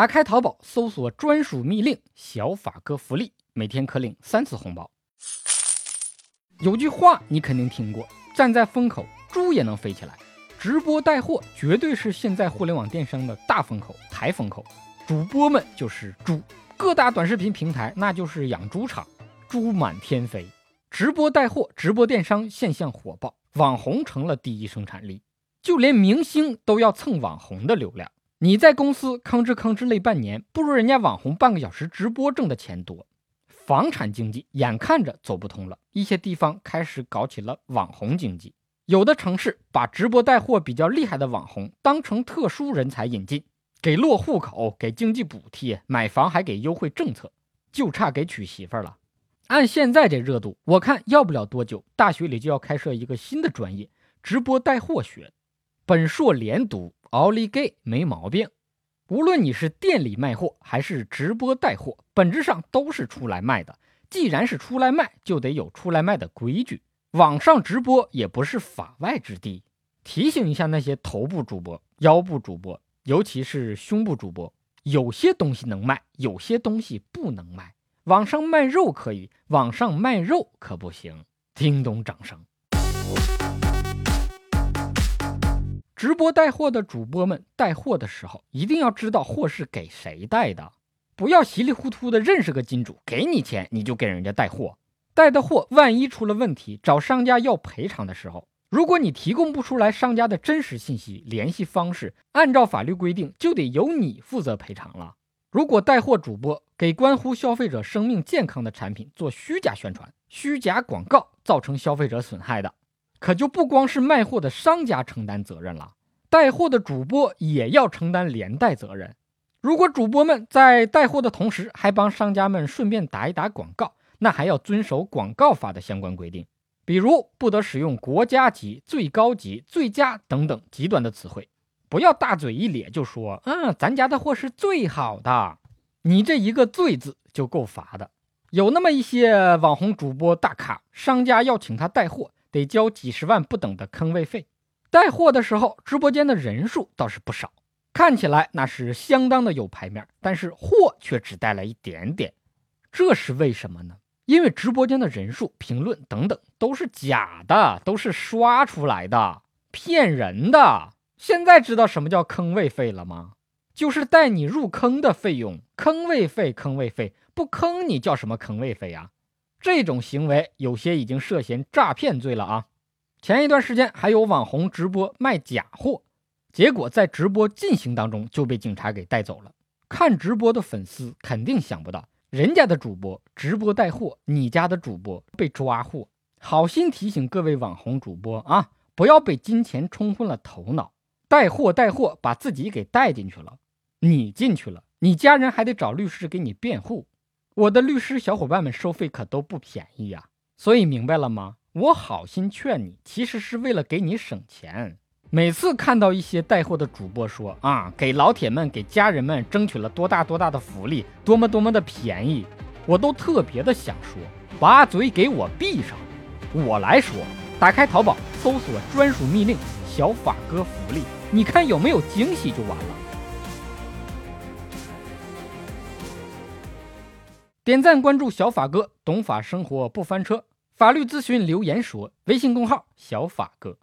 打开淘宝，搜索专属密令“小法哥福利”，每天可领三次红包。有句话你肯定听过：“站在风口，猪也能飞起来。”直播带货绝对是现在互联网电商的大风口、台风口。主播们就是猪，各大短视频平台那就是养猪场，猪满天飞。直播带货、直播电商现象火爆，网红成了第一生产力，就连明星都要蹭网红的流量。你在公司吭哧吭哧累半年，不如人家网红半个小时直播挣的钱多。房产经济眼看着走不通了，一些地方开始搞起了网红经济。有的城市把直播带货比较厉害的网红当成特殊人才引进，给落户口，给经济补贴，买房还给优惠政策，就差给娶媳妇了。按现在这热度，我看要不了多久，大学里就要开设一个新的专业——直播带货学，本硕连读。奥利给没毛病，无论你是店里卖货还是直播带货，本质上都是出来卖的。既然是出来卖，就得有出来卖的规矩。网上直播也不是法外之地。提醒一下那些头部主播、腰部主播，尤其是胸部主播，有些东西能卖，有些东西不能卖。网上卖肉可以，网上卖肉可不行。听懂，掌声。直播带货的主播们带货的时候，一定要知道货是给谁带的，不要稀里糊涂的认识个金主，给你钱你就给人家带货，带的货万一出了问题，找商家要赔偿的时候，如果你提供不出来商家的真实信息、联系方式，按照法律规定就得由你负责赔偿了。如果带货主播给关乎消费者生命健康的产品做虚假宣传、虚假广告，造成消费者损害的。可就不光是卖货的商家承担责任了，带货的主播也要承担连带责任。如果主播们在带货的同时还帮商家们顺便打一打广告，那还要遵守广告法的相关规定，比如不得使用国家级、最高级、最佳等等极端的词汇，不要大嘴一咧就说嗯，咱家的货是最好的，你这一个“最”字就够罚的。有那么一些网红主播大咖，商家要请他带货。得交几十万不等的坑位费，带货的时候，直播间的人数倒是不少，看起来那是相当的有牌面，但是货却只带了一点点，这是为什么呢？因为直播间的人数、评论等等都是假的，都是刷出来的，骗人的。现在知道什么叫坑位费了吗？就是带你入坑的费用，坑位费，坑位费，不坑你叫什么坑位费啊？这种行为有些已经涉嫌诈骗罪了啊！前一段时间还有网红直播卖假货，结果在直播进行当中就被警察给带走了。看直播的粉丝肯定想不到，人家的主播直播带货，你家的主播被抓获。好心提醒各位网红主播啊，不要被金钱冲昏了头脑，带货带货把自己给带进去了，你进去了，你家人还得找律师给你辩护。我的律师小伙伴们收费可都不便宜呀，所以明白了吗？我好心劝你，其实是为了给你省钱。每次看到一些带货的主播说啊，给老铁们、给家人们争取了多大多大的福利，多么多么的便宜，我都特别的想说，把嘴给我闭上。我来说，打开淘宝，搜索专属密令“小法哥福利”，你看有没有惊喜就完了。点赞关注小法哥，懂法生活不翻车。法律咨询留言说，微信公号小法哥。